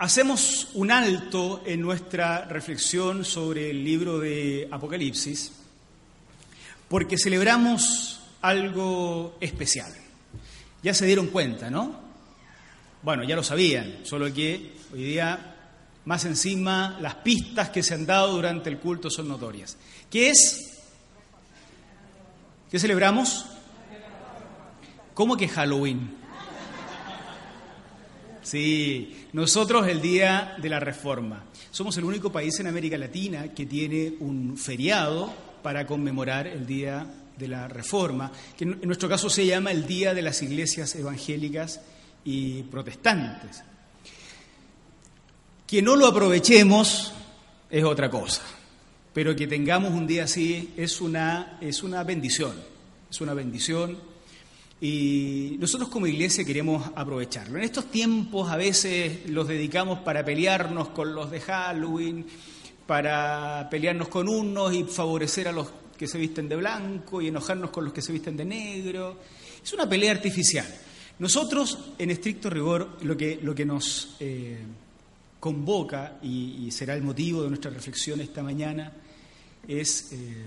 Hacemos un alto en nuestra reflexión sobre el libro de Apocalipsis porque celebramos algo especial. Ya se dieron cuenta, ¿no? Bueno, ya lo sabían, solo que hoy día más encima las pistas que se han dado durante el culto son notorias. ¿Qué es? ¿Qué celebramos? ¿Cómo que Halloween? Sí, nosotros el Día de la Reforma. Somos el único país en América Latina que tiene un feriado para conmemorar el Día de la Reforma, que en nuestro caso se llama el Día de las Iglesias Evangélicas y Protestantes. Que no lo aprovechemos es otra cosa, pero que tengamos un día así es una, es una bendición, es una bendición y nosotros como iglesia queremos aprovecharlo. En estos tiempos a veces los dedicamos para pelearnos con los de Halloween, para pelearnos con unos y favorecer a los que se visten de blanco y enojarnos con los que se visten de negro. Es una pelea artificial. Nosotros, en estricto rigor, lo que, lo que nos eh, convoca y, será el motivo de nuestra reflexión esta mañana es eh,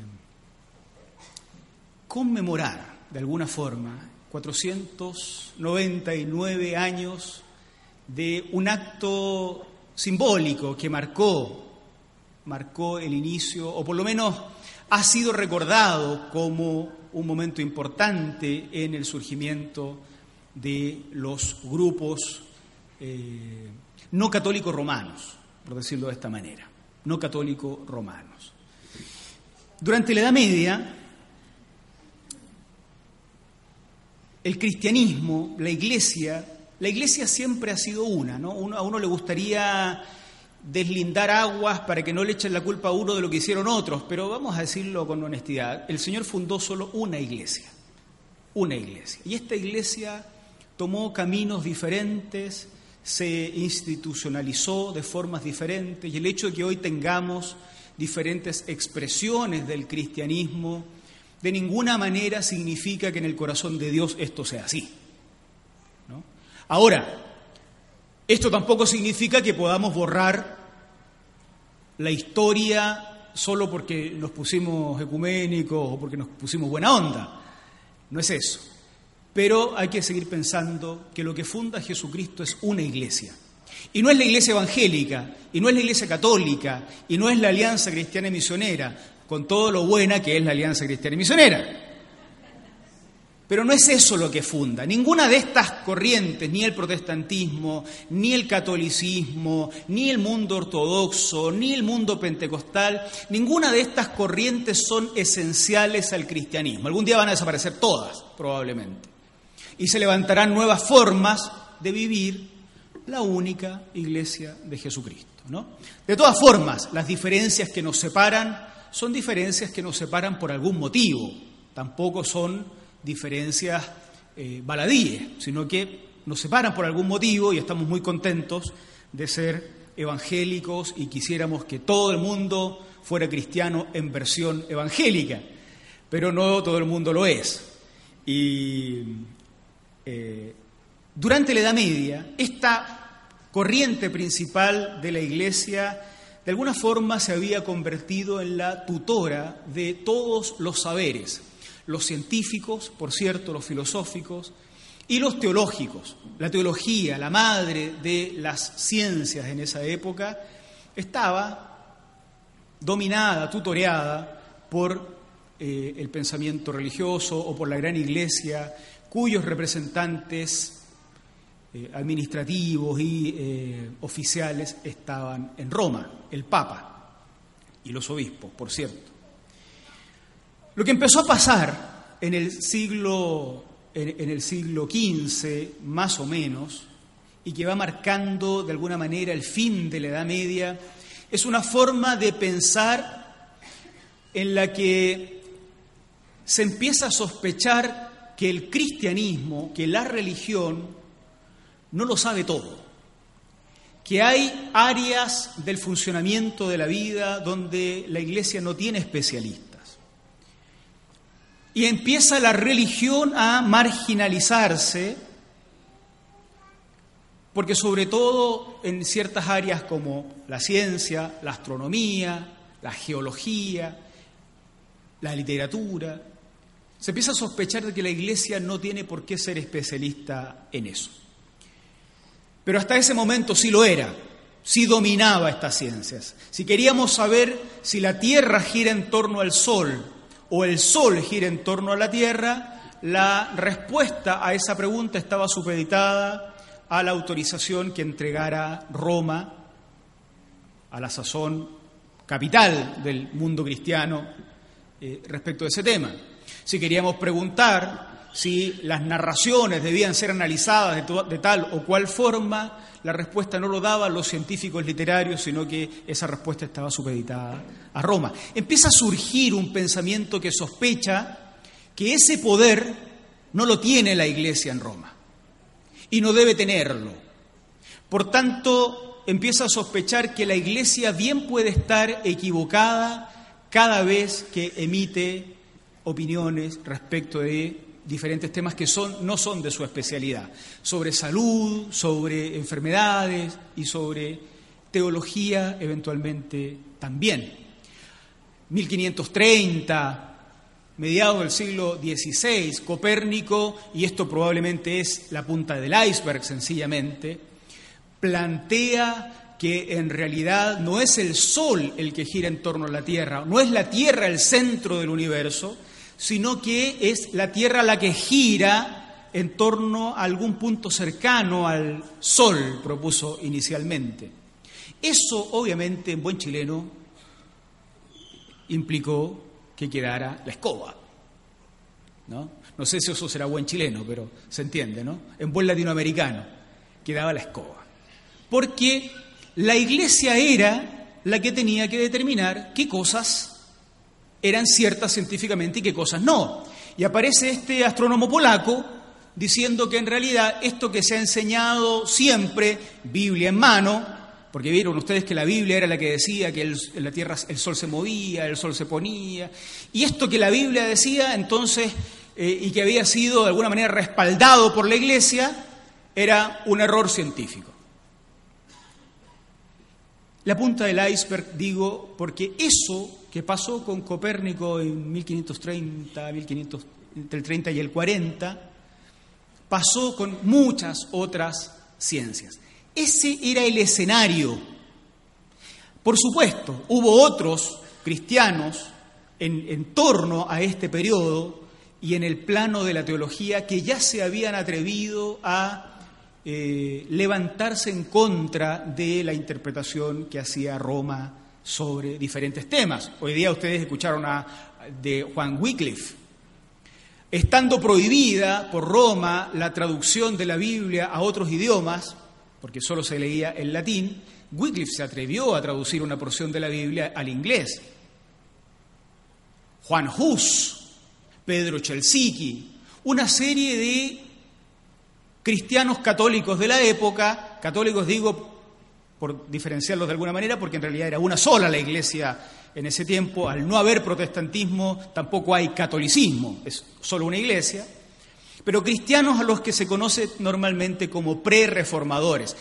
conmemorar de alguna forma 499 años de un acto simbólico que marcó, marcó el inicio, o por lo menos ha sido recordado como un momento importante en el surgimiento de los grupos eh, no católicos romanos, por decirlo de esta manera, no católicos romanos. Durante la Edad Media, el cristianismo, la iglesia, la iglesia siempre ha sido una, ¿no? a uno le gustaría deslindar aguas para que no le echen la culpa a uno de lo que hicieron otros, pero vamos a decirlo con honestidad, el Señor fundó solo una iglesia, una iglesia. Y esta iglesia tomó caminos diferentes, se institucionalizó de formas diferentes, y el hecho de que hoy tengamos diferentes expresiones del cristianismo, de ninguna manera significa que en el corazón de Dios esto sea así. Ahora, esto tampoco significa que podamos borrar la historia solo porque nos pusimos ecuménicos o porque nos pusimos buena onda. No es eso. Pero hay que seguir pensando que lo que funda Jesucristo es una iglesia. Y no es la iglesia evangélica, y no es la iglesia católica, y no es la alianza cristiana y misionera, con todo lo buena que es la Alianza Cristiana y Misionera. Pero no es eso lo que funda. Ninguna de estas corrientes, ni el protestantismo, ni el catolicismo, ni el mundo ortodoxo, ni el mundo pentecostal, ninguna de estas corrientes son esenciales al cristianismo. Algún día van a desaparecer todas, probablemente. Y se levantarán nuevas formas de vivir la única iglesia de Jesucristo. ¿no? De todas formas, las diferencias que nos separan son diferencias que nos separan por algún motivo, tampoco son diferencias eh, baladíes, sino que nos separan por algún motivo y estamos muy contentos de ser evangélicos y quisiéramos que todo el mundo fuera cristiano en versión evangélica, pero no todo el mundo lo es. Y eh, durante la Edad Media, esta corriente principal de la Iglesia de alguna forma se había convertido en la tutora de todos los saberes, los científicos, por cierto, los filosóficos, y los teológicos. La teología, la madre de las ciencias en esa época, estaba dominada, tutoreada por eh, el pensamiento religioso o por la gran iglesia, cuyos representantes eh, administrativos y eh, oficiales estaban en Roma, el Papa y los obispos, por cierto. Lo que empezó a pasar en el siglo, en, el siglo XV, más o menos, y que va marcando de alguna manera el fin de la Edad Media, es una forma de pensar en la que se empieza a sospechar que el cristianismo, que la religión, no lo sabe todo, que hay áreas del funcionamiento de la vida donde la Iglesia no tiene especialistas. Y empieza la religión a marginalizarse, porque sobre todo en ciertas áreas como la ciencia, la astronomía, la geología, la literatura, se empieza a sospechar de que la Iglesia no tiene por qué ser especialista en eso. Pero hasta ese momento sí lo era, sí dominaba estas ciencias. Si queríamos saber si la Tierra gira en torno al Sol o el Sol gira en torno a la Tierra, la respuesta a esa pregunta estaba supeditada a la autorización que entregara Roma, a la sazón capital del mundo cristiano, eh, respecto a ese tema. Si queríamos preguntar si las narraciones debían ser analizadas de, tal o cual forma, la respuesta no lo daban los científicos literarios, sino que esa respuesta estaba supeditada a Roma. Empieza a surgir un pensamiento que sospecha que ese poder no lo tiene la Iglesia en Roma y no debe tenerlo. Por tanto, empieza a sospechar que la Iglesia bien puede estar equivocada cada vez que emite opiniones respecto de diferentes temas que son, no son de su especialidad, sobre salud, sobre enfermedades y sobre teología eventualmente también. 1530, mediados del siglo XVI, Copérnico, y esto probablemente es la punta del iceberg sencillamente, plantea que en realidad no es el Sol el que gira en torno a la Tierra, no es la Tierra el centro del universo, sino que es la Tierra la que gira en torno a algún punto cercano al Sol, propuso inicialmente. Eso, obviamente, en buen chileno, implicó que quedara la escoba. ¿no? no sé si eso será buen chileno, pero se entiende, ¿no? En buen latinoamericano, quedaba la escoba. Porque la iglesia era la que tenía que determinar qué cosas eran ciertas científicamente y qué cosas no. Y aparece este astrónomo polaco diciendo que en realidad esto que se ha enseñado siempre, Biblia en mano, porque vieron ustedes que la Biblia era la que decía que en la Tierra el sol se movía, el sol se ponía, y esto que la Biblia decía entonces, eh, y que había sido de alguna manera respaldado por la Iglesia, era un error científico. La punta del iceberg, digo, porque eso que pasó con Copérnico en 1530, 1500, entre el 30 y el 40, pasó con muchas otras ciencias. Ese era el escenario. Por supuesto, hubo otros cristianos en, torno a este periodo y en el plano de la teología que ya se habían atrevido a eh, levantarse en contra de la interpretación que hacía Roma sobre diferentes temas. Hoy día ustedes escucharon a, de Juan Wycliffe. Estando prohibida por Roma la traducción de la Biblia a otros idiomas, porque solo se leía en latín, Wycliffe se atrevió a traducir una porción de la Biblia al inglés. Juan Hus, Pedro Chelsiki, una serie de cristianos católicos de la época, católicos digo por diferenciarlos de alguna manera, porque en realidad era una sola la iglesia en ese tiempo, al no haber protestantismo tampoco hay catolicismo, es solo una iglesia, pero cristianos a los que se conoce normalmente como pre-reformadores,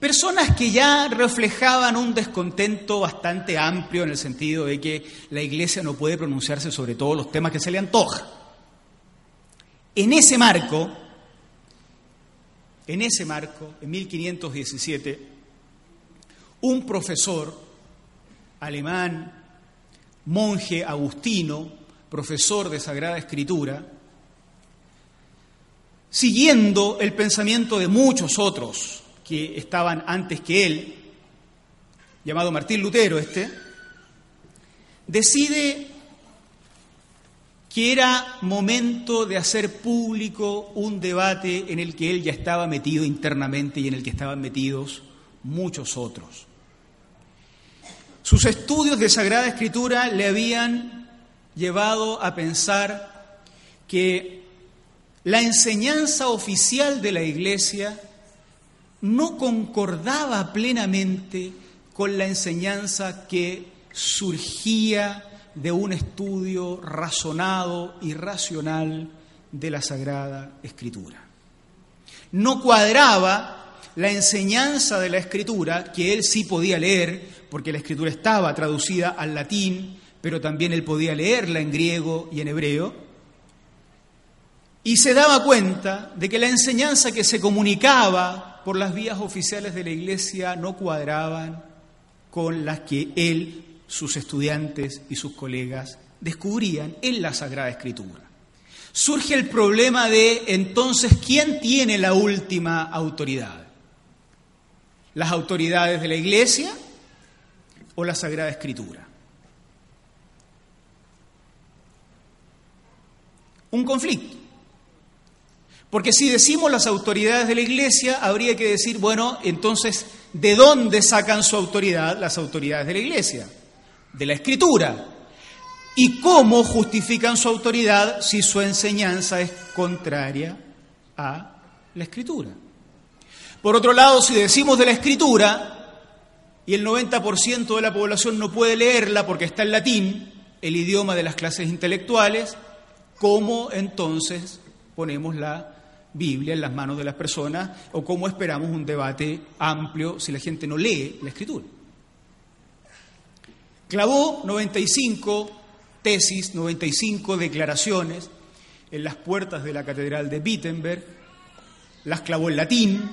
personas que ya reflejaban un descontento bastante amplio en el sentido de que la iglesia no puede pronunciarse sobre todos los temas que se le antoja. En ese marco, en ese marco, en 1517, un profesor alemán, monje agustino, profesor de Sagrada Escritura, siguiendo el pensamiento de muchos otros que estaban antes que él, llamado Martín Lutero este, decide que era momento de hacer público un debate en el que él ya estaba metido internamente y en el que estaban metidos muchos otros. Sus estudios de Sagrada Escritura le habían llevado a pensar que la enseñanza oficial de la Iglesia no concordaba plenamente con la enseñanza que surgía de un estudio razonado y racional de la Sagrada Escritura. No cuadraba la enseñanza de la Escritura, que él sí podía leer, porque la Escritura estaba traducida al latín, pero también él podía leerla en griego y en hebreo, y se daba cuenta de que la enseñanza que se comunicaba por las vías oficiales de la Iglesia no cuadraban con las que él sus estudiantes y sus colegas descubrían en la Sagrada Escritura. Surge el problema de entonces, ¿quién tiene la última autoridad? ¿Las autoridades de la Iglesia o la Sagrada Escritura? Un conflicto. Porque si decimos las autoridades de la Iglesia, habría que decir, bueno, entonces, ¿de dónde sacan su autoridad las autoridades de la Iglesia? de la Escritura. ¿Y cómo justifican su autoridad si su enseñanza es contraria a la Escritura? Por otro lado, si decimos de la Escritura y el 90% de la población no puede leerla porque está en latín, el idioma de las clases intelectuales, ¿cómo entonces ponemos la Biblia en las manos de las personas o cómo esperamos un debate amplio si la gente no lee la Escritura? Clavó 95 tesis, 95 declaraciones en las puertas de la Catedral de Wittenberg, las clavó en latín,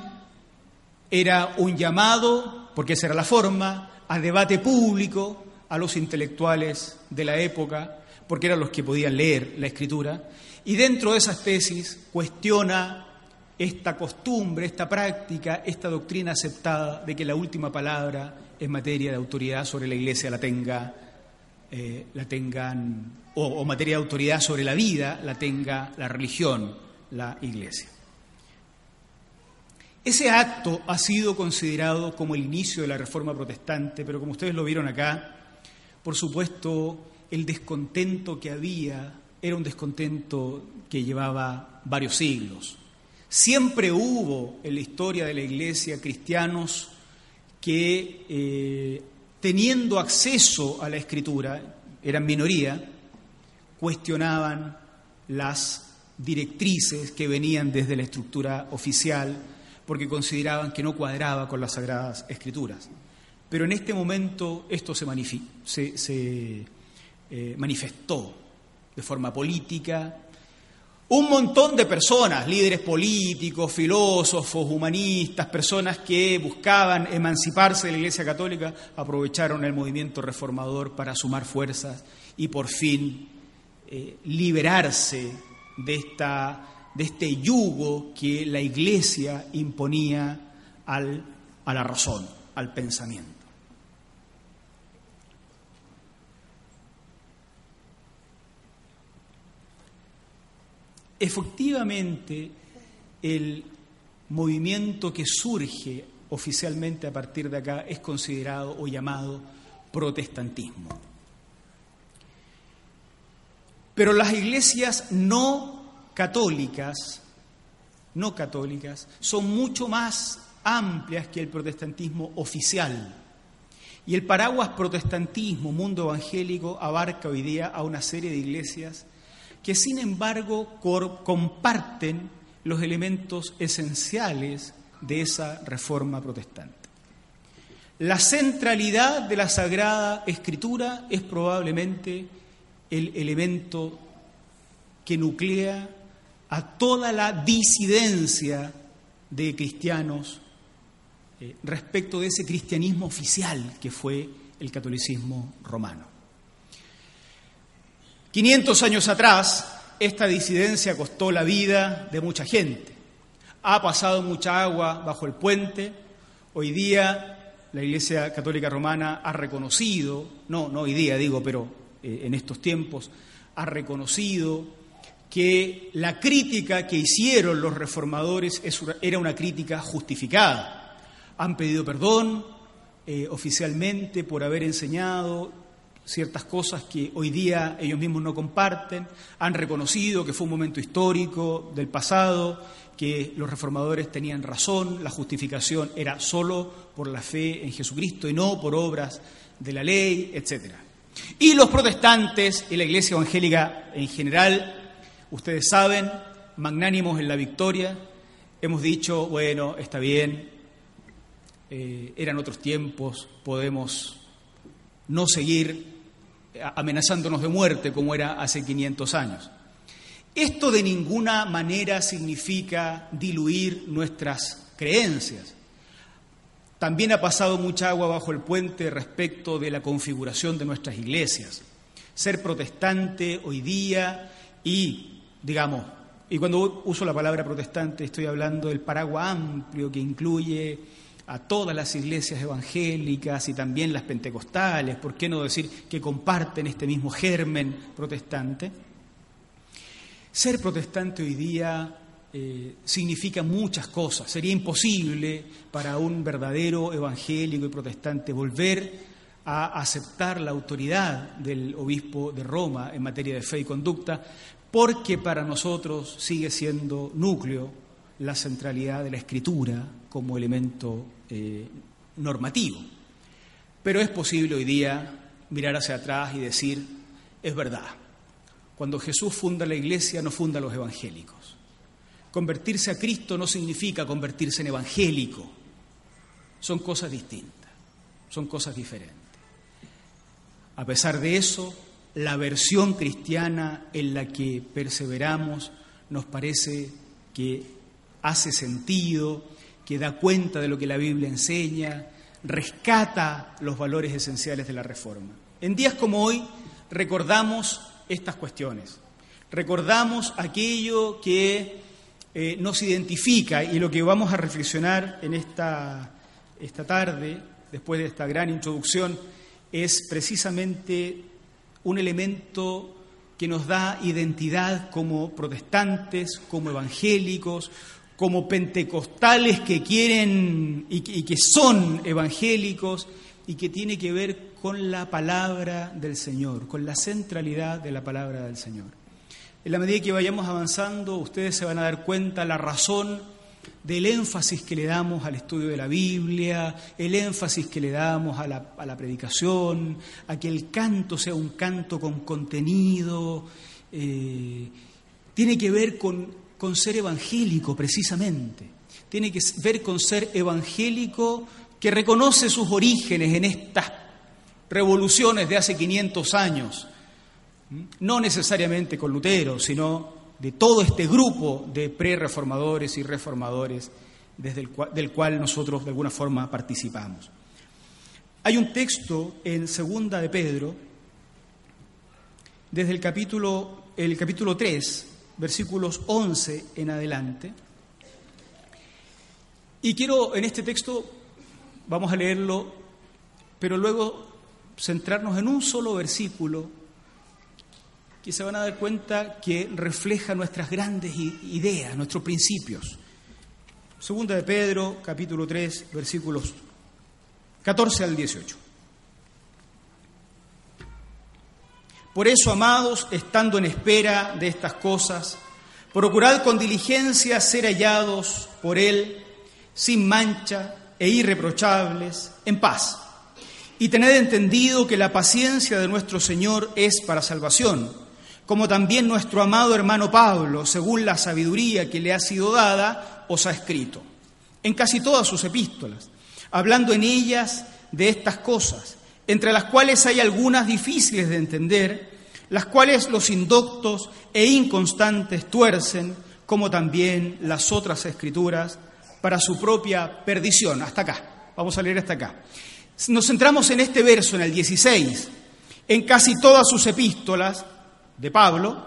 era un llamado, porque esa era la forma, a debate público a los intelectuales de la época, porque eran los que podían leer la escritura, y dentro de esas tesis cuestiona esta costumbre, esta práctica, esta doctrina aceptada de que la última palabra en materia de autoridad sobre la Iglesia la tenga, eh, la tengan, o, o materia de autoridad sobre la vida la tenga la religión, la Iglesia. Ese acto ha sido considerado como el inicio de la Reforma Protestante, pero como ustedes lo vieron acá, por supuesto, el descontento que había era un descontento que llevaba varios siglos. Siempre hubo en la historia de la Iglesia cristianos que eh, teniendo acceso a la escritura, eran minoría, cuestionaban las directrices que venían desde la estructura oficial porque consideraban que no cuadraba con las sagradas escrituras. Pero en este momento esto se, eh, manifestó de forma política, un montón de personas, líderes políticos, filósofos, humanistas, personas que buscaban emanciparse de la Iglesia Católica, aprovecharon el movimiento reformador para sumar fuerzas y por fin eh, liberarse de, esta, de este yugo que la Iglesia imponía al, a la razón, al pensamiento. Efectivamente, el movimiento que surge oficialmente a partir de acá es considerado o llamado protestantismo. Pero las iglesias no católicas, no católicas, son mucho más amplias que el protestantismo oficial. Y el paraguas protestantismo, mundo evangélico, abarca hoy día a una serie de iglesias que sin embargo comparten los elementos esenciales de esa reforma protestante. La centralidad de la Sagrada Escritura es probablemente el elemento que nuclea a toda la disidencia de cristianos eh, respecto de ese cristianismo oficial que fue el catolicismo romano. 500 años atrás, esta disidencia costó la vida de mucha gente. Ha pasado mucha agua bajo el puente. Hoy día la Iglesia Católica Romana ha reconocido, no, no hoy día digo, pero eh, en estos tiempos, ha reconocido que la crítica que hicieron los reformadores era una crítica justificada. Han pedido perdón eh, oficialmente por haber enseñado ciertas cosas que hoy día ellos mismos no comparten, han reconocido que fue un momento histórico del pasado, que los reformadores tenían razón, la justificación era solo por la fe en Jesucristo y no por obras de la ley, etc. Y los protestantes y la Iglesia evangélica en general, ustedes saben, magnánimos en la victoria, hemos dicho, bueno, está bien, eh, eran otros tiempos, podemos no seguir amenazándonos de muerte como era hace 500 años. Esto de ninguna manera significa diluir nuestras creencias. También ha pasado mucha agua bajo el puente respecto de la configuración de nuestras iglesias. Ser protestante hoy día y, digamos, y cuando uso la palabra protestante estoy hablando del paraguas amplio que incluye a todas las iglesias evangélicas y también las pentecostales, ¿por qué no decir que comparten este mismo germen protestante? Ser protestante hoy día eh, significa muchas cosas. Sería imposible para un verdadero evangélico y protestante volver a aceptar la autoridad del obispo de Roma en materia de fe y conducta, porque para nosotros sigue siendo núcleo la centralidad de la escritura como elemento eh, normativo. Pero es posible hoy día mirar hacia atrás y decir, es verdad, cuando Jesús funda la iglesia no funda los evangélicos. Convertirse a Cristo no significa convertirse en evangélico, son cosas distintas, son cosas diferentes. A pesar de eso, la versión cristiana en la que perseveramos nos parece que hace sentido, que da cuenta de lo que la Biblia enseña, rescata los valores esenciales de la reforma. En días como hoy recordamos estas cuestiones, recordamos aquello que eh, nos identifica y lo que vamos a reflexionar en esta, esta tarde, después de esta gran introducción, es precisamente un elemento que nos da identidad como protestantes, como evangélicos, como pentecostales que quieren y, que son evangélicos y que tiene que ver con la palabra del Señor, con la centralidad de la palabra del Señor. En la medida que vayamos avanzando, ustedes se van a dar cuenta la razón del énfasis que le damos al estudio de la Biblia, el énfasis que le damos a la, predicación, a que el canto sea un canto con contenido, eh, tiene que ver con con ser evangélico precisamente. Tiene que ver con ser evangélico que reconoce sus orígenes en estas revoluciones de hace 500 años, no necesariamente con Lutero, sino de todo este grupo de pre-reformadores y reformadores desde el cual, del cual nosotros de alguna forma participamos. Hay un texto en Segunda de Pedro, desde el capítulo, el capítulo 3, versículos 11 en adelante. Y quiero en este texto, vamos a leerlo, pero luego centrarnos en un solo versículo que se van a dar cuenta que refleja nuestras grandes ideas, nuestros principios. Segunda de Pedro, capítulo 3, versículos 14 al 18. Por eso, amados, estando en espera de estas cosas, procurad con diligencia ser hallados por Él sin mancha e irreprochables, en paz. Y tened entendido que la paciencia de nuestro Señor es para salvación, como también nuestro amado hermano Pablo, según la sabiduría que le ha sido dada, os ha escrito, en casi todas sus epístolas, hablando en ellas de estas cosas entre las cuales hay algunas difíciles de entender, las cuales los indoctos e inconstantes tuercen, como también las otras escrituras, para su propia perdición. Hasta acá, vamos a leer hasta acá. Nos centramos en este verso, en el 16, en casi todas sus epístolas de Pablo,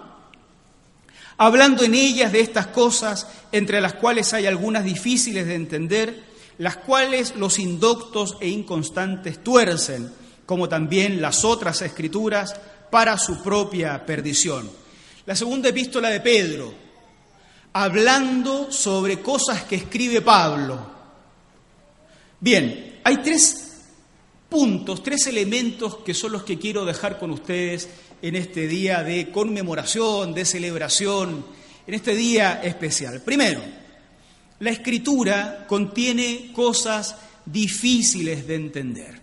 hablando en ellas de estas cosas, entre las cuales hay algunas difíciles de entender, las cuales los indoctos e inconstantes tuercen como también las otras escrituras, para su propia perdición. La segunda epístola de Pedro, hablando sobre cosas que escribe Pablo. Bien, hay tres puntos, tres elementos que son los que quiero dejar con ustedes en este día de conmemoración, de celebración, en este día especial. Primero, la escritura contiene cosas difíciles de entender,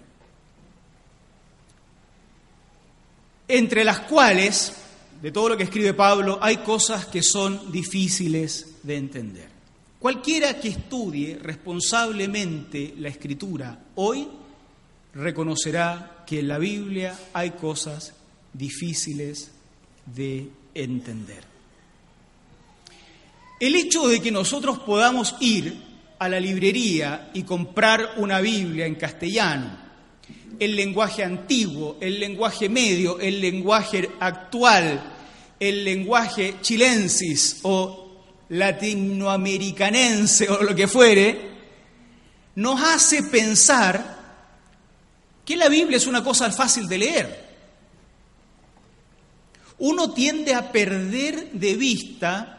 entre las cuales, de todo lo que escribe Pablo, hay cosas que son difíciles de entender. Cualquiera que estudie responsablemente la escritura hoy reconocerá que en la Biblia hay cosas difíciles de entender. El hecho de que nosotros podamos ir a la librería y comprar una Biblia en castellano, el lenguaje antiguo, el lenguaje medio, el lenguaje actual, el lenguaje chilensis o latinoamericanense o lo que fuere, nos hace pensar que la Biblia es una cosa fácil de leer. Uno tiende a perder de vista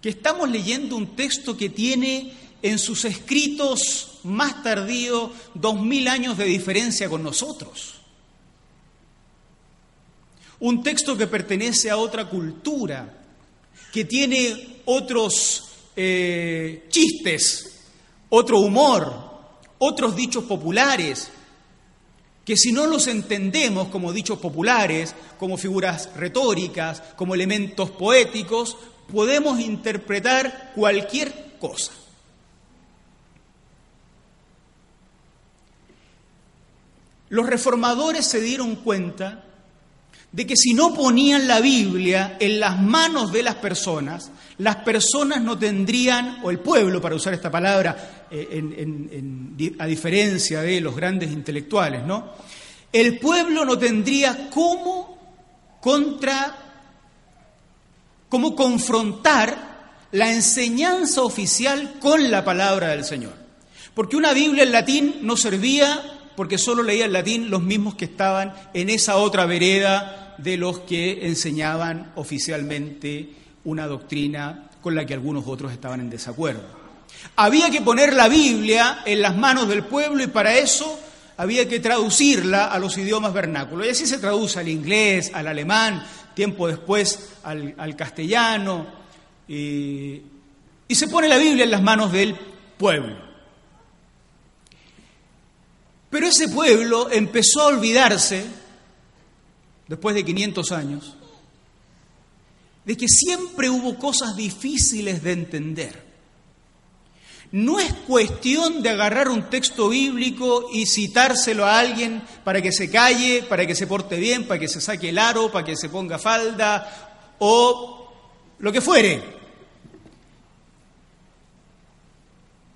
que estamos leyendo un texto que tiene en sus escritos más tardíos dos mil años de diferencia con nosotros. Un texto que pertenece a otra cultura, que tiene otros eh, chistes, otro humor, otros dichos populares, que si no los entendemos como dichos populares, como figuras retóricas, como elementos poéticos, podemos interpretar cualquier cosa. Los reformadores se dieron cuenta de que si no ponían la Biblia en las manos de las personas, las personas no tendrían, o el pueblo, para usar esta palabra, eh, a diferencia de los grandes intelectuales, ¿no? El pueblo no tendría cómo contra, cómo confrontar la enseñanza oficial con la palabra del Señor. Porque una Biblia en latín no servía porque solo leía en latín los mismos que estaban en esa otra vereda de los que enseñaban oficialmente una doctrina con la que algunos otros estaban en desacuerdo. Había que poner la Biblia en las manos del pueblo y para eso había que traducirla a los idiomas vernáculos. Y así se traduce al inglés, al alemán, tiempo después al, castellano. y se pone la Biblia en las manos del pueblo. Pero ese pueblo empezó a olvidarse, después de 500 años, de que siempre hubo cosas difíciles de entender. No es cuestión de agarrar un texto bíblico y citárselo a alguien para que se calle, para que se porte bien, para que se saque el aro, para que se ponga falda o lo que fuere.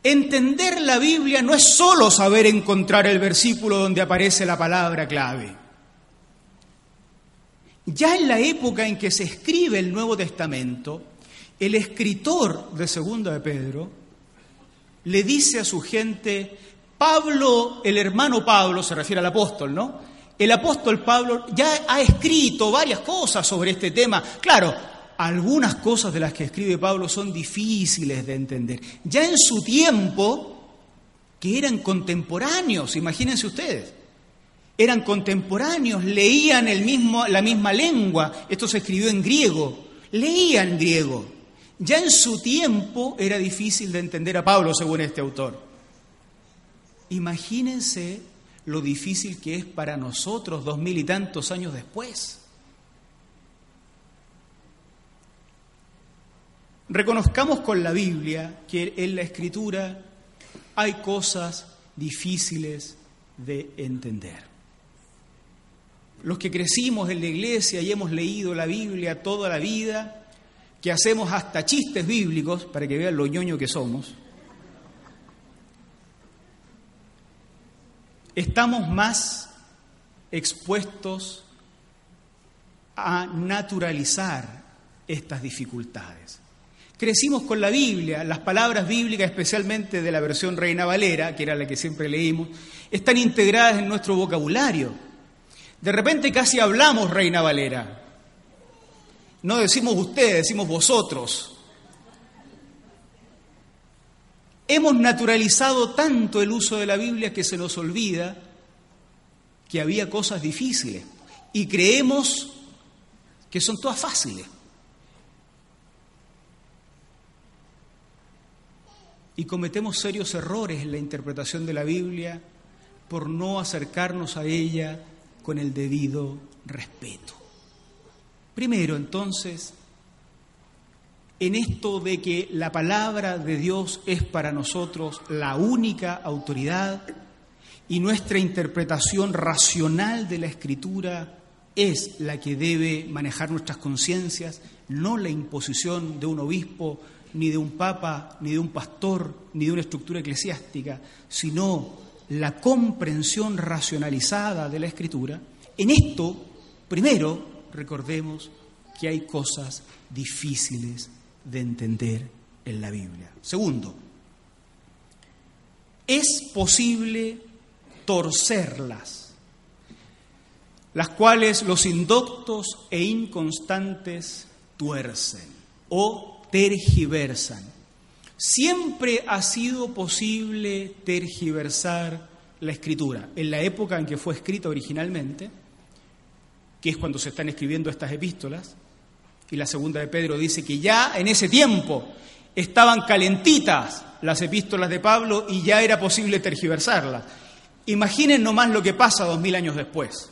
Entender la Biblia no es solo saber encontrar el versículo donde aparece la palabra clave. Ya en la época en que se escribe el Nuevo Testamento, el escritor de Segunda de Pedro le dice a su gente, Pablo, el hermano Pablo, se refiere al apóstol, ¿no? El apóstol Pablo ya ha escrito varias cosas sobre este tema. Claro, algunas cosas de las que escribe Pablo son difíciles de entender. Ya en su tiempo, que eran contemporáneos, imagínense ustedes eran contemporáneos, leían el mismo, la misma lengua, esto se escribió en griego, leían griego. Ya en su tiempo era difícil de entender a Pablo, según este autor. Imagínense lo difícil que es para nosotros dos mil y tantos años después. Reconozcamos con la Biblia que en la Escritura hay cosas difíciles de entender. Los que crecimos en la iglesia y hemos leído la Biblia toda la vida, que hacemos hasta chistes bíblicos para que vean lo ñoño que somos, estamos más expuestos a naturalizar estas dificultades. Crecimos con la Biblia, las palabras bíblicas, especialmente de la versión Reina Valera, que era la que siempre leímos, están integradas en nuestro vocabulario. De repente casi hablamos, Reina Valera. No decimos ustedes, decimos vosotros. Hemos naturalizado tanto el uso de la Biblia que se nos olvida que había cosas difíciles y creemos que son todas fáciles. Y cometemos serios errores en la interpretación de la Biblia por no acercarnos a ella con el debido respeto. Primero, entonces, en esto de que la palabra de Dios es para nosotros la única autoridad y nuestra interpretación racional de la escritura es la que debe manejar nuestras conciencias, no la imposición de un obispo, ni de un papa, ni de un pastor, ni de una estructura eclesiástica, sino la comprensión racionalizada de la escritura, en esto, primero, recordemos que hay cosas difíciles de entender en la Biblia. Segundo, es posible torcerlas, las cuales los indoctos e inconstantes tuercen o tergiversan. Siempre ha sido posible tergiversar la escritura. En la época en que fue escrita originalmente, que es cuando se están escribiendo estas epístolas, y la segunda de Pedro dice que ya en ese tiempo estaban calentitas las epístolas de Pablo y ya era posible tergiversarlas. Imaginen nomás lo que pasa dos mil años después.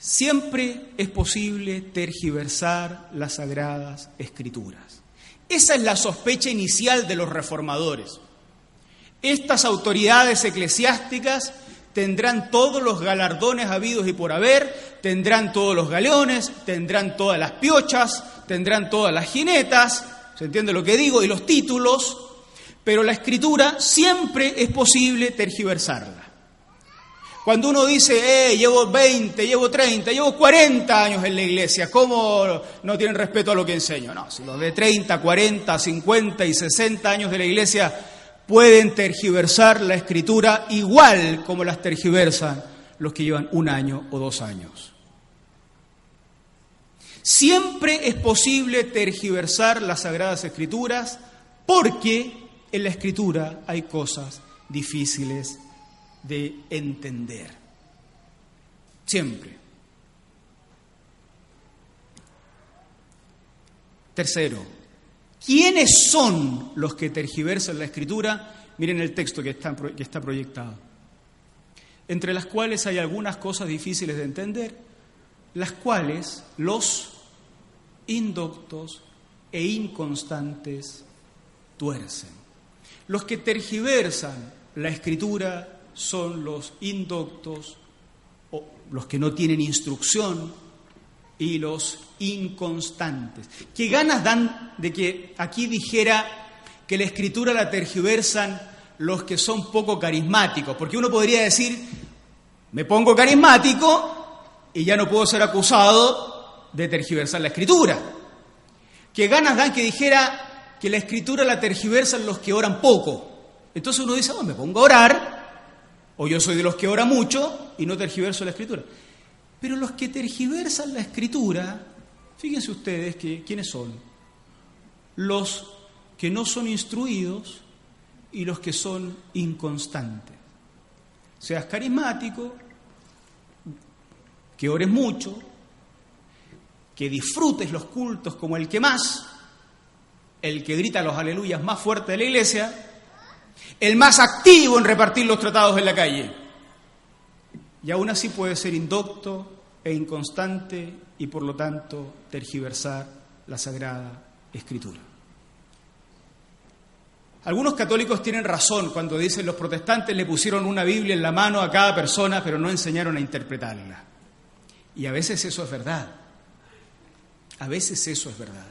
Siempre es posible tergiversar las sagradas escrituras. Esa es la sospecha inicial de los reformadores. Estas autoridades eclesiásticas tendrán todos los galardones habidos y por haber, tendrán todos los galeones, tendrán todas las piochas, tendrán todas las jinetas, ¿se entiende lo que digo? Y los títulos, pero la escritura siempre es posible tergiversarla. Cuando uno dice, eh, llevo 20, llevo 30, llevo 40 años en la iglesia, ¿cómo no tienen respeto a lo que enseño? No, si los de 30, 40, 50 y 60 años de la iglesia pueden tergiversar la escritura igual como las tergiversan los que llevan un año o dos años. Siempre es posible tergiversar las sagradas escrituras porque en la escritura hay cosas difíciles de entender. Siempre. Tercero, ¿Quiénes son los que tergiversan la escritura? Miren el texto que está, que está proyectado. Entre las cuales hay algunas cosas difíciles de entender, las cuales los indoctos e inconstantes tuercen. Los que tergiversan la escritura son los indoctos o los que no tienen instrucción y los inconstantes. ¿Qué ganas dan de que aquí dijera que la escritura la tergiversan los que son poco carismáticos? Porque uno podría decir, me pongo carismático y ya no puedo ser acusado de tergiversar la escritura. ¿Qué ganas dan que dijera que la escritura la tergiversan los que oran poco? Entonces uno dice, me pongo a orar, o yo soy de los que ora mucho y no tergiverso la escritura. Pero los que tergiversan la escritura, fíjense ustedes que quiénes son. Los que no son instruidos y los que son inconstantes. Seas carismático, que ores mucho, que disfrutes los cultos como el que más, el que grita los aleluyas más fuerte de la iglesia, el más activo en repartir los tratados en la calle y aún así puede ser indocto e inconstante y por lo tanto tergiversar la Sagrada Escritura. Algunos católicos tienen razón cuando dicen los protestantes le pusieron una Biblia en la mano a cada persona pero no enseñaron a interpretarla. Y a veces eso es verdad. A veces eso es verdad.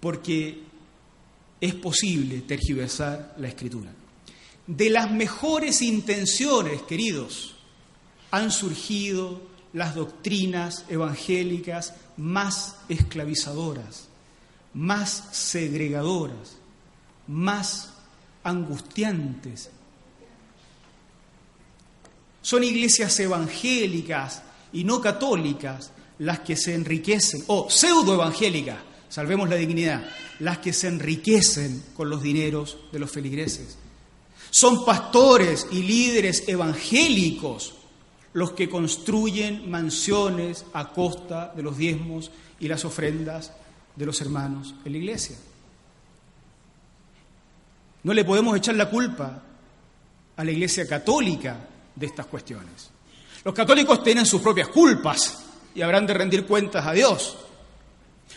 Porque es posible tergiversar la escritura. De las mejores intenciones, queridos, han surgido las doctrinas evangélicas más esclavizadoras, más segregadoras, más angustiantes. Son iglesias evangélicas y no católicas las que se enriquecen, o pseudoevangélicas, salvemos la dignidad, las que se enriquecen con los dineros de los feligreses. Son pastores y líderes evangélicos los que construyen mansiones a costa de los diezmos y las ofrendas de los hermanos en la iglesia. No le podemos echar la culpa a la iglesia católica de estas cuestiones. Los católicos tienen sus propias culpas y habrán de rendir cuentas a Dios.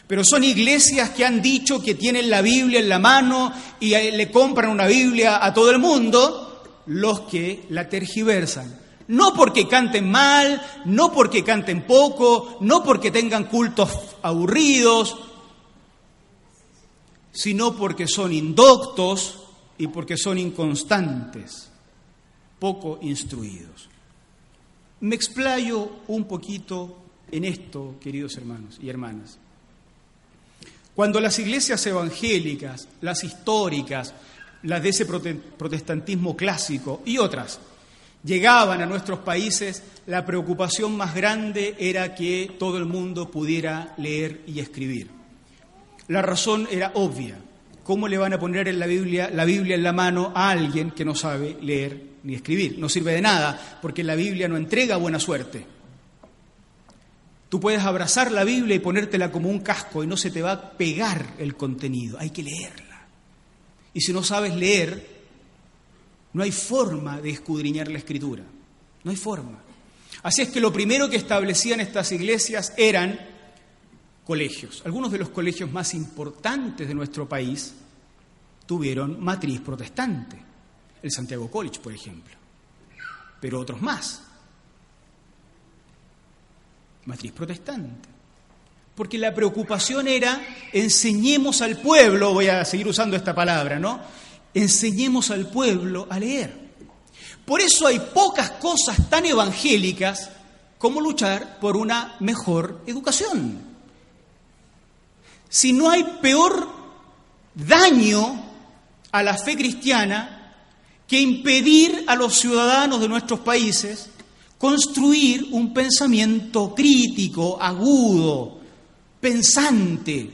Pero son iglesias que han dicho que tienen la Biblia en la mano y le compran una Biblia a todo el mundo los que la tergiversan. No porque canten mal, no porque canten poco, no porque tengan cultos aburridos, sino porque son indoctos y porque son inconstantes, poco instruidos. Me explayo un poquito en esto, queridos hermanos y hermanas. Cuando las iglesias evangélicas, las históricas, las de ese protestantismo clásico y otras, llegaban a nuestros países, la preocupación más grande era que todo el mundo pudiera leer y escribir. La razón era obvia. ¿Cómo le van a poner la Biblia en la mano a alguien que no sabe leer ni escribir? No sirve de nada, porque la Biblia no entrega buena suerte. Tú puedes abrazar la Biblia y ponértela como un casco y no se te va a pegar el contenido, hay que leerla. Y si no sabes leer, no hay forma de escudriñar la escritura, no hay forma. Así es que lo primero que establecían estas iglesias eran colegios. Algunos de los colegios más importantes de nuestro país tuvieron matriz protestante, el Santiago College, por ejemplo, pero otros más. Matriz protestante. Porque la preocupación era, enseñemos al pueblo, voy a seguir usando esta palabra, ¿no? Enseñemos al pueblo a leer. Por eso hay pocas cosas tan evangélicas como luchar por una mejor educación. Si no hay peor daño a la fe cristiana que impedir a los ciudadanos de nuestros países construir un pensamiento crítico, agudo, pensante.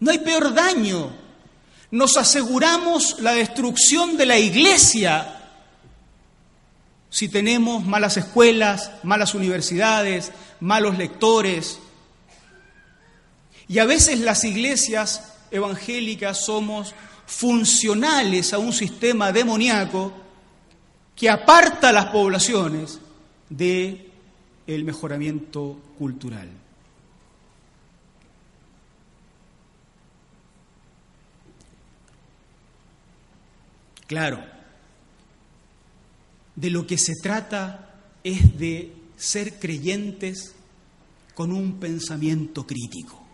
No hay peor daño. Nos aseguramos la destrucción de la iglesia si tenemos malas escuelas, malas universidades, malos lectores, y a veces las iglesias evangélicas somos funcionales a un sistema demoníaco que aparta a las poblaciones de el mejoramiento cultural. Claro, de lo que se trata es de ser creyentes con un pensamiento crítico.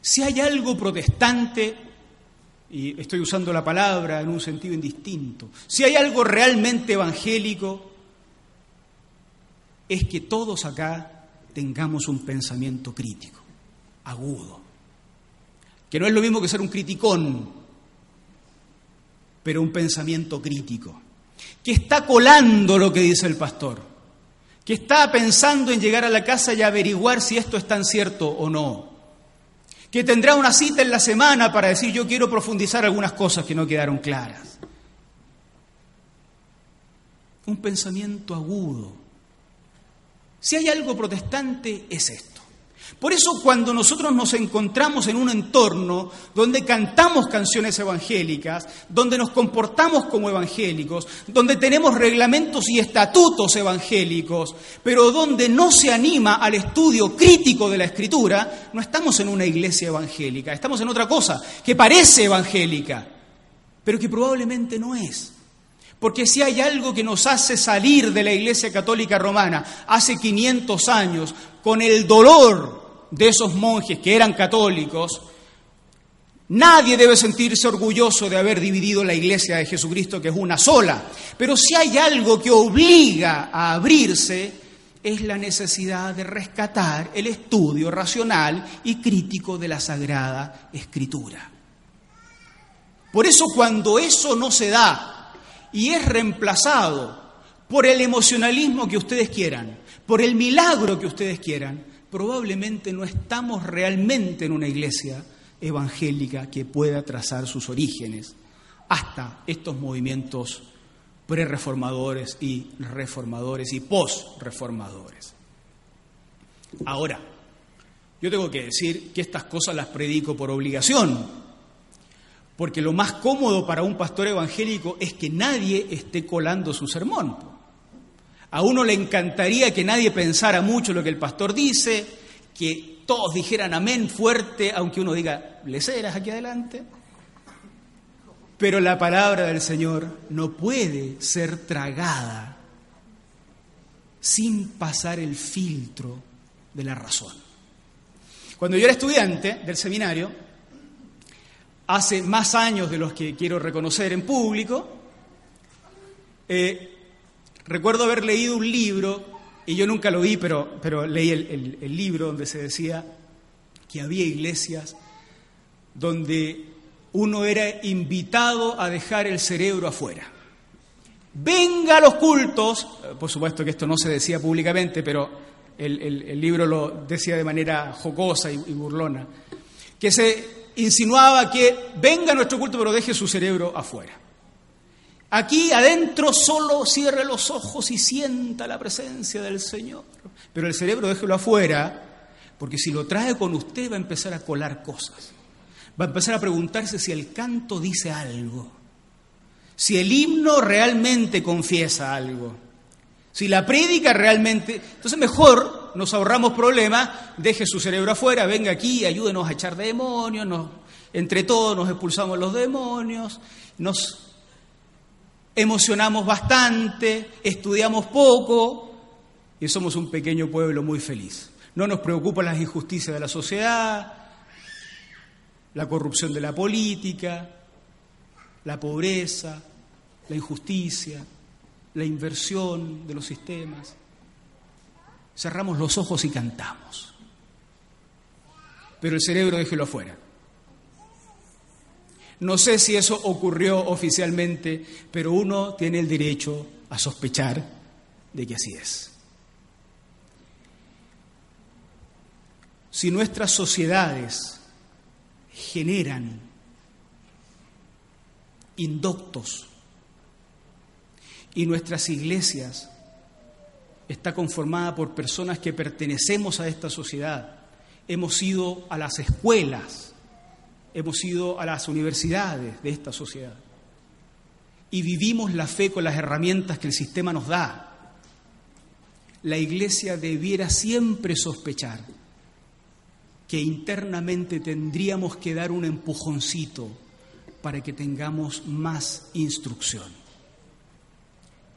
Si hay algo protestante, y estoy usando la palabra en un sentido indistinto, si hay algo realmente evangélico, es que todos acá tengamos un pensamiento crítico, agudo, que no es lo mismo que ser un criticón, pero un pensamiento crítico, que está colando lo que dice el pastor, que está pensando en llegar a la casa y averiguar si esto es tan cierto o no que tendrá una cita en la semana para decir yo quiero profundizar algunas cosas que no quedaron claras. Un pensamiento agudo. Si hay algo protestante es esto. Por eso cuando nosotros nos encontramos en un entorno donde cantamos canciones evangélicas, donde nos comportamos como evangélicos, donde tenemos reglamentos y estatutos evangélicos, pero donde no se anima al estudio crítico de la escritura, no estamos en una iglesia evangélica, estamos en otra cosa que parece evangélica, pero que probablemente no es. Porque si hay algo que nos hace salir de la Iglesia Católica Romana hace 500 años, con el dolor de esos monjes que eran católicos, nadie debe sentirse orgulloso de haber dividido la iglesia de Jesucristo, que es una sola. Pero si hay algo que obliga a abrirse, es la necesidad de rescatar el estudio racional y crítico de la Sagrada Escritura. Por eso cuando eso no se da y es reemplazado por el emocionalismo que ustedes quieran, por el milagro que ustedes quieran, probablemente no estamos realmente en una iglesia evangélica que pueda trazar sus orígenes hasta estos movimientos pre-reformadores y reformadores y post-reformadores. Ahora, yo tengo que decir que estas cosas las predico por obligación, porque lo más cómodo para un pastor evangélico es que nadie esté colando su sermón. A uno le encantaría que nadie pensara mucho lo que el pastor dice, que todos dijeran amén fuerte, aunque uno diga leceras aquí adelante. Pero la palabra del Señor no puede ser tragada sin pasar el filtro de la razón. Cuando yo era estudiante del seminario, hace más años de los que quiero reconocer en público, eh, recuerdo haber leído un libro, y yo nunca lo vi, pero, pero leí el libro donde se decía que había iglesias donde uno era invitado a dejar el cerebro afuera. Venga a los cultos, por supuesto que esto no se decía públicamente, pero el, libro lo decía de manera jocosa y, y, burlona, que se insinuaba que venga a nuestro culto pero deje su cerebro afuera. Aquí adentro solo cierre los ojos y sienta la presencia del Señor, pero el cerebro déjelo afuera, porque si lo trae con usted va a empezar a colar cosas. Va a empezar a preguntarse si el canto dice algo, si el himno realmente confiesa algo, si la prédica realmente... Entonces mejor nos ahorramos problemas, deje su cerebro afuera, venga aquí, ayúdenos a echar demonios, entre todos nos expulsamos los demonios, nos emocionamos bastante, estudiamos poco y somos un pequeño pueblo muy feliz. No nos preocupan las injusticias de la sociedad, la corrupción de la política, la pobreza, la injusticia, la inversión de los sistemas. Cerramos los ojos y cantamos. Pero el cerebro déjelo afuera. No sé si eso ocurrió oficialmente, pero uno tiene el derecho a sospechar de que así es. Si nuestras sociedades generan indoctos. Y nuestras iglesias está conformada por personas que pertenecemos a esta sociedad. Hemos ido a las escuelas, hemos ido a las universidades de esta sociedad. Y vivimos la fe con las herramientas que el sistema nos da. La iglesia debiera siempre sospechar que internamente tendríamos que dar un empujoncito para que tengamos más instrucción.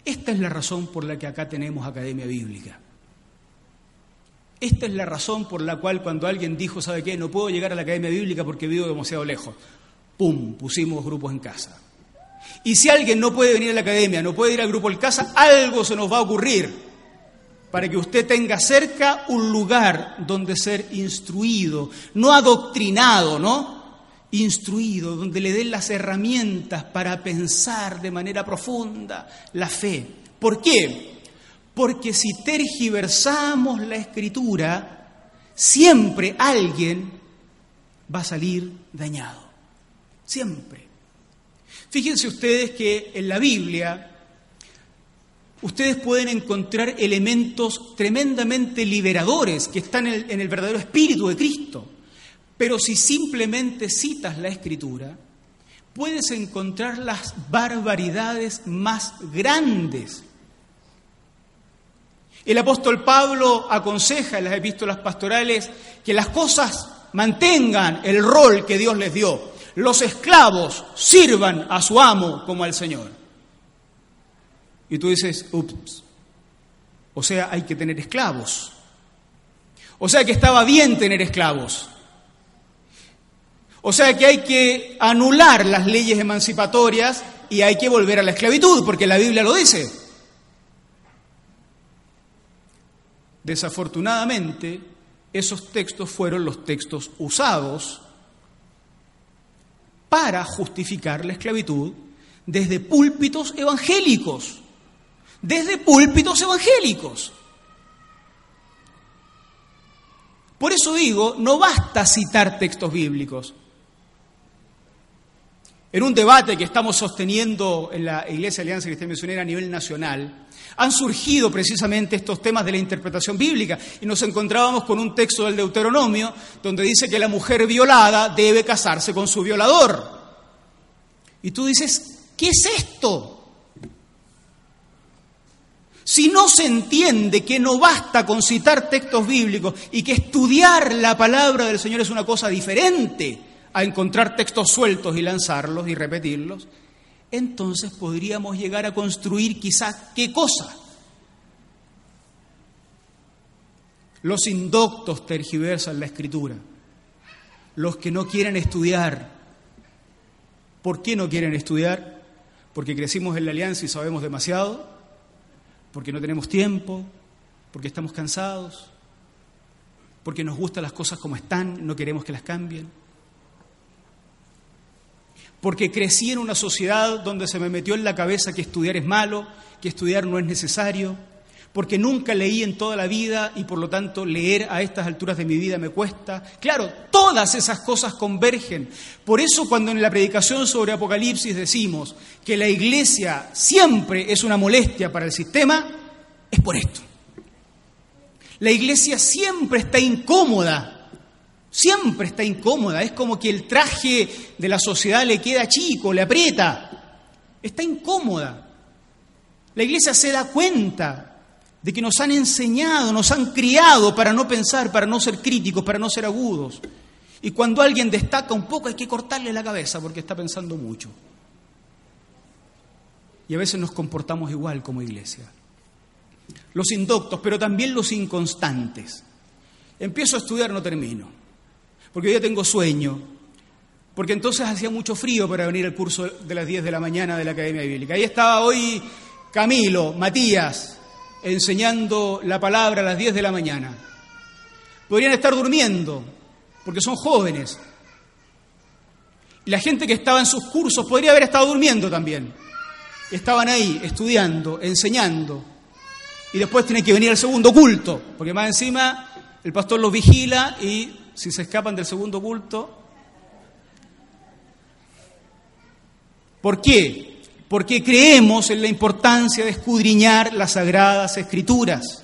Esta es la razón por la que acá tenemos Academia Bíblica. Esta es la razón por la cual cuando alguien dijo, ¿sabe qué? No puedo llegar a la Academia Bíblica porque vivo demasiado lejos. ¡Pum! Pusimos grupos en casa. Y si alguien no puede venir a la Academia, no puede ir al grupo en casa, algo se nos va a ocurrir para que usted tenga cerca un lugar donde ser instruido, no adoctrinado, ¿no? Instruido, donde le den las herramientas para pensar de manera profunda la fe. ¿Por qué? Porque si tergiversamos la escritura, siempre alguien va a salir dañado. Siempre. Fíjense ustedes que en la Biblia ustedes pueden encontrar elementos tremendamente liberadores que están en el, verdadero espíritu de Cristo. Pero si simplemente citas la escritura, puedes encontrar las barbaridades más grandes. El apóstol Pablo aconseja en las epístolas pastorales que las cosas mantengan el rol que Dios les dio. Los esclavos sirvan a su amo como al Señor. Y tú dices, ups, o sea, hay que tener esclavos. O sea que estaba bien tener esclavos. O sea que hay que anular las leyes emancipatorias y hay que volver a la esclavitud, porque la Biblia lo dice. Desafortunadamente, esos textos fueron los textos usados para justificar la esclavitud desde púlpitos evangélicos desde púlpitos evangélicos. Por eso digo, no basta citar textos bíblicos. En un debate que estamos sosteniendo en la Iglesia Alianza Cristiana Misionera a nivel nacional, han surgido precisamente estos temas de la interpretación bíblica y nos encontrábamos con un texto del Deuteronomio donde dice que la mujer violada debe casarse con su violador. Y tú dices, ¿qué es esto? Si no se entiende que no basta con citar textos bíblicos y que estudiar la palabra del Señor es una cosa diferente a encontrar textos sueltos y lanzarlos y repetirlos, entonces podríamos llegar a construir quizás qué cosa. Los indoctos tergiversan la escritura. Los que no quieren estudiar. ¿Por qué no quieren estudiar? Porque crecimos en la alianza y sabemos demasiado porque no tenemos tiempo, porque estamos cansados, porque nos gustan las cosas como están, no queremos que las cambien. Porque crecí en una sociedad donde se me metió en la cabeza que estudiar es malo, que estudiar no es necesario, porque nunca leí en toda la vida y por lo tanto leer a estas alturas de mi vida me cuesta. Claro, todas esas cosas convergen. Por eso cuando en la predicación sobre Apocalipsis decimos que la iglesia siempre es una molestia para el sistema, es por esto. La iglesia siempre está incómoda, siempre está incómoda, es como que el traje de la sociedad le queda chico, le aprieta, está incómoda. La iglesia se da cuenta de que nos han enseñado, nos han criado para no pensar, para no ser críticos, para no ser agudos. Y cuando alguien destaca un poco hay que cortarle la cabeza porque está pensando mucho. Y a veces nos comportamos igual como iglesia. Los indoctos, pero también los inconstantes. Empiezo a estudiar, no termino. Porque ya tengo sueño. Porque entonces hacía mucho frío para venir al curso de las 10 de la mañana de la Academia Bíblica. Ahí estaba hoy Camilo, Matías, enseñando la palabra a las 10 de la mañana. Podrían estar durmiendo, porque son jóvenes. Y la gente que estaba en sus cursos podría haber estado durmiendo también. Estaban ahí estudiando, enseñando. Y después tienen que venir al segundo culto, porque más encima el pastor los vigila y si se escapan del segundo culto... ¿Por qué? porque creemos en la importancia de escudriñar las sagradas escrituras.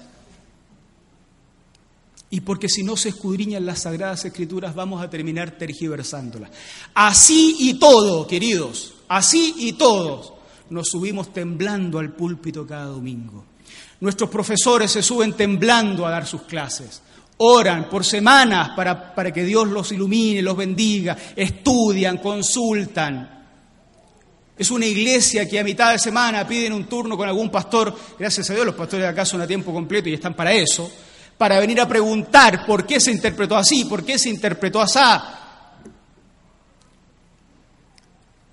Y porque si no se escudriñan las sagradas escrituras vamos a terminar tergiversándolas. Así y todo, queridos, así y todos, nos subimos temblando al púlpito cada domingo. Nuestros profesores se suben temblando a dar sus clases. Oran por semanas para, para que Dios los ilumine, los bendiga, estudian, consultan. Es una iglesia que a mitad de semana piden un turno con algún pastor, gracias a Dios los pastores de acá son a tiempo completo y están para eso, para venir a preguntar por qué se interpretó así, por qué se interpretó así.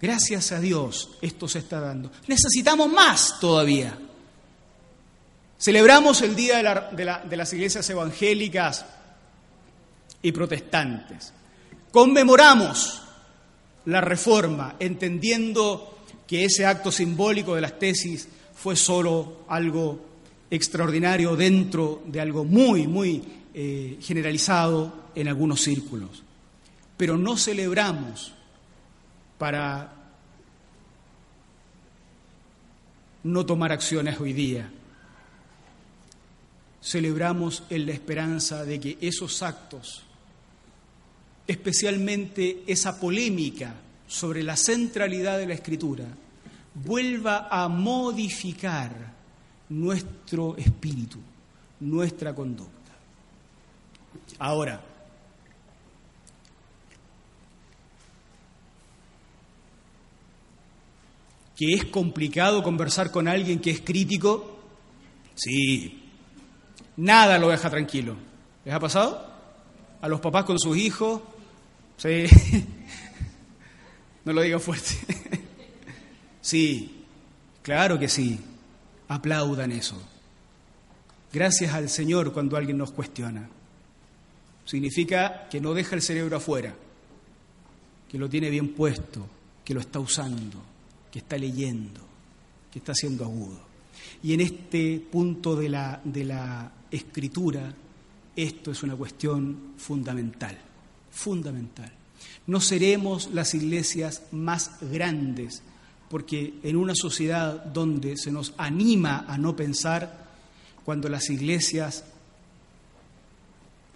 Gracias a Dios esto se está dando. Necesitamos más todavía. Celebramos el Día de, las Iglesias Evangélicas y Protestantes. Conmemoramos la reforma, entendiendo que ese acto simbólico de las tesis fue solo algo extraordinario dentro de algo muy, muy eh, generalizado en algunos círculos. Pero no celebramos para no tomar acciones hoy día. Celebramos en la esperanza de que esos actos, especialmente esa polémica sobre la centralidad de la escritura, vuelva a modificar nuestro espíritu, nuestra conducta. Ahora, que es complicado conversar con alguien que es crítico, sí, nada lo deja tranquilo. ¿Les ha pasado? A los papás con sus hijos, sí, no lo digan fuerte. Sí, claro que sí. Aplaudan eso. Gracias al Señor cuando alguien nos cuestiona. Significa que no deja el cerebro afuera, que lo tiene bien puesto, que lo está usando, que está leyendo, que está siendo agudo. Y en este punto de la, de la escritura, esto es una cuestión fundamental, fundamental. No seremos las iglesias más grandes, porque en una sociedad donde se nos anima a no pensar, cuando las iglesias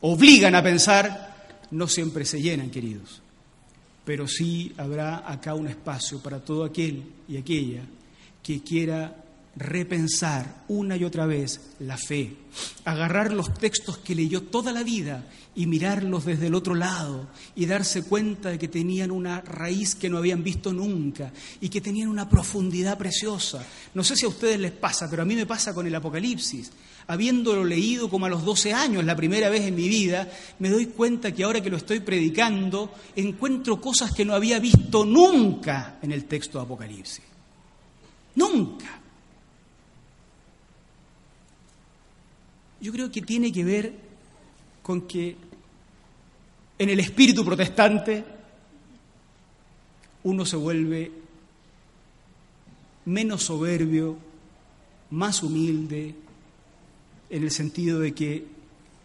obligan a pensar, no siempre se llenan, queridos. Pero sí habrá acá un espacio para todo aquel y aquella que quiera repensar una y otra vez la fe, agarrar los textos que leyó toda la vida y mirarlos desde el otro lado y darse cuenta de que tenían una raíz que no habían visto nunca y que tenían una profundidad preciosa. No sé si a ustedes les pasa, pero a mí me pasa con el Apocalipsis. Habiéndolo leído como a los 12 años, la primera vez en mi vida, me doy cuenta que ahora que lo estoy predicando, encuentro cosas que no había visto nunca en el texto de Apocalipsis. Nunca. Yo creo que tiene que ver con que en el espíritu protestante uno se vuelve menos soberbio, más humilde, en el sentido de que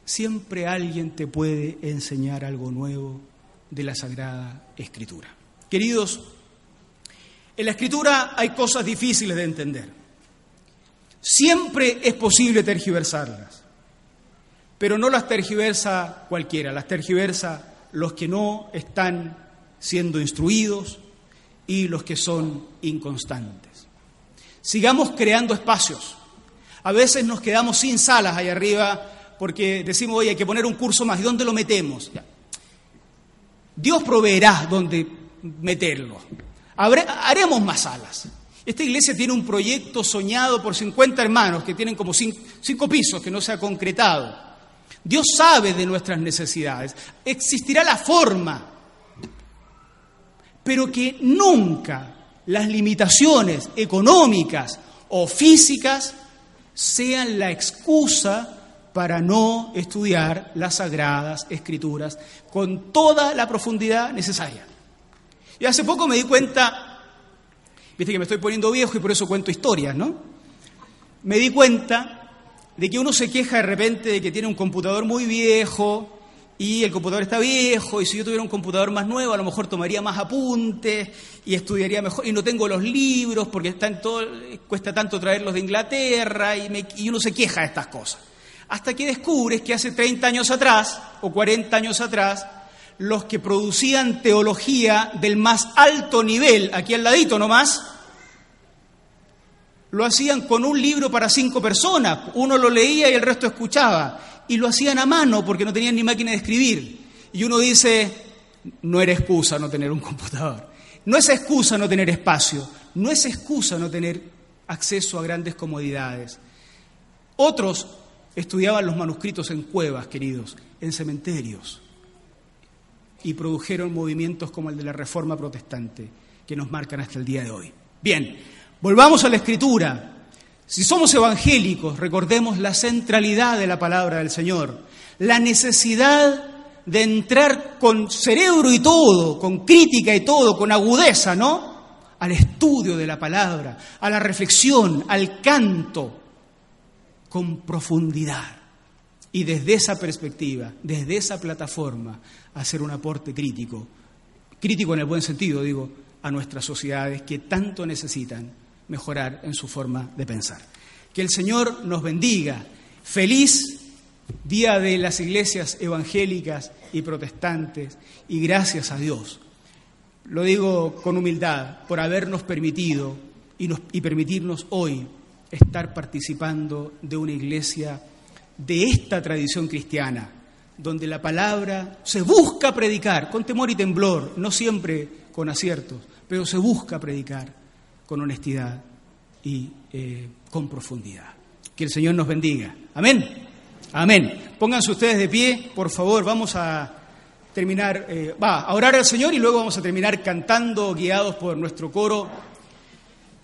siempre alguien te puede enseñar algo nuevo de la Sagrada Escritura. Queridos, en la Escritura hay cosas difíciles de entender. Siempre es posible tergiversarlas. Pero no las tergiversa cualquiera, las tergiversa los que no están siendo instruidos y los que son inconstantes. Sigamos creando espacios. A veces nos quedamos sin salas ahí arriba porque decimos, oye, hay que poner un curso más. ¿Y dónde lo metemos? Dios proveerá dónde meterlo. haremos más salas. Esta iglesia tiene un proyecto soñado por 50 hermanos que tienen como cinco pisos que no se ha concretado. Dios sabe de nuestras necesidades. Existirá la forma, pero que nunca las limitaciones económicas o físicas sean la excusa para no estudiar las sagradas escrituras con toda la profundidad necesaria. Y hace poco me di cuenta, viste que me estoy poniendo viejo y por eso cuento historias, ¿no? Me di cuenta de que uno se queja de repente de que tiene un computador muy viejo y el computador está viejo y si yo tuviera un computador más nuevo a lo mejor tomaría más apuntes y estudiaría mejor y no tengo los libros porque están todo, cuesta tanto traerlos de Inglaterra y, y uno se queja de estas cosas. Hasta que descubres que hace 30 años atrás o 40 años atrás los que producían teología del más alto nivel, aquí al ladito nomás, lo hacían con un libro para cinco personas, uno lo leía y el resto escuchaba, y lo hacían a mano porque no tenían ni máquina de escribir. Y uno dice, no era excusa no tener un computador, no es excusa no tener espacio, no es excusa no tener acceso a grandes comodidades. Otros estudiaban los manuscritos en cuevas, queridos, en cementerios, y produjeron movimientos como el de la Reforma Protestante, que nos marcan hasta el día de hoy. Bien, Volvamos a la escritura. Si somos evangélicos, recordemos la centralidad de la palabra del Señor, la necesidad de entrar con cerebro y todo, con crítica y todo, con agudeza, ¿no? Al estudio de la palabra, a la reflexión, al canto, con profundidad. Y desde esa perspectiva, desde esa plataforma, hacer un aporte crítico, crítico en el buen sentido, digo, a nuestras sociedades que tanto necesitan mejorar en su forma de pensar. Que el Señor nos bendiga. Feliz día de las iglesias evangélicas y protestantes y gracias a Dios. Lo digo con humildad por habernos permitido y, y permitirnos hoy estar participando de una iglesia de esta tradición cristiana, donde la palabra se busca predicar con temor y temblor, no siempre con aciertos, pero se busca predicar con honestidad y eh, con profundidad. Que el Señor nos bendiga. Amén. Amén. Pónganse ustedes de pie, por favor, vamos a terminar, eh, va, a orar al Señor y luego vamos a terminar cantando, guiados por nuestro coro.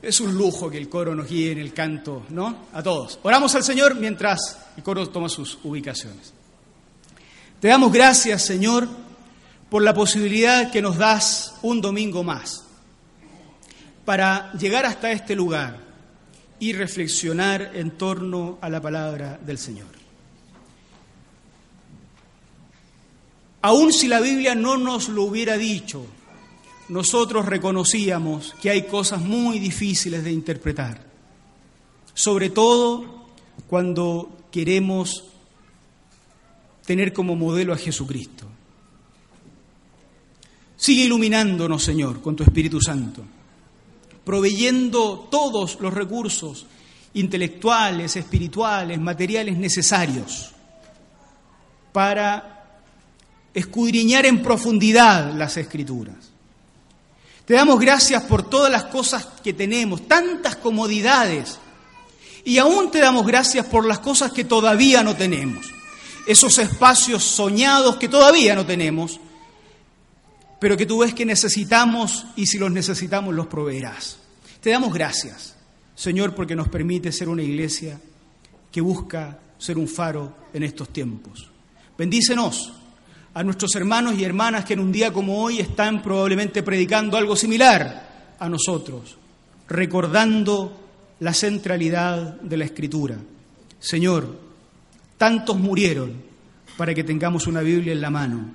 Es un lujo que el coro nos guíe en el canto, ¿no? A todos. Oramos al Señor mientras el coro toma sus ubicaciones. Te damos gracias, Señor, por la posibilidad que nos das un domingo más para llegar hasta este lugar y reflexionar en torno a la palabra del Señor. Aun si la Biblia no nos lo hubiera dicho, nosotros reconocíamos que hay cosas muy difíciles de interpretar, sobre todo cuando queremos tener como modelo a Jesucristo. Sigue iluminándonos, Señor, con tu Espíritu Santo, proveyendo todos los recursos intelectuales, espirituales, materiales necesarios para escudriñar en profundidad las escrituras. Te damos gracias por todas las cosas que tenemos, tantas comodidades, y aún te damos gracias por las cosas que todavía no tenemos, esos espacios soñados que todavía no tenemos, pero que tú ves que necesitamos y si los necesitamos los proveerás. Te damos gracias, Señor, porque nos permite ser una iglesia que busca ser un faro en estos tiempos. Bendícenos a nuestros hermanos y hermanas que en un día como hoy están probablemente predicando algo similar a nosotros, recordando la centralidad de la Escritura. Señor, tantos murieron para que tengamos una Biblia en la mano,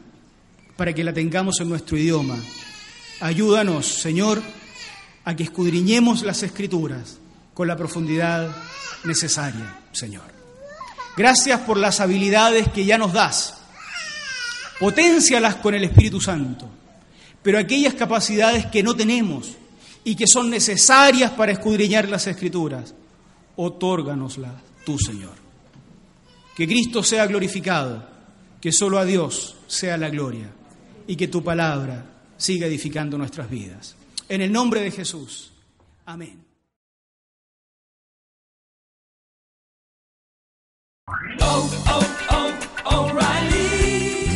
para que la tengamos en nuestro idioma. Ayúdanos, Señor, a que escudriñemos las Escrituras con la profundidad necesaria, Señor. Gracias por las habilidades que ya nos das Potencialas con el Espíritu Santo. Pero aquellas capacidades que no tenemos y que son necesarias para escudriñar las Escrituras, otórganoslas tú, Señor. Que Cristo sea glorificado, que solo a Dios sea la gloria y que tu palabra siga edificando nuestras vidas. En el nombre de Jesús. Amén. Oh, oh,